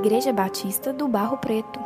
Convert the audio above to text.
Igreja Batista do Barro Preto.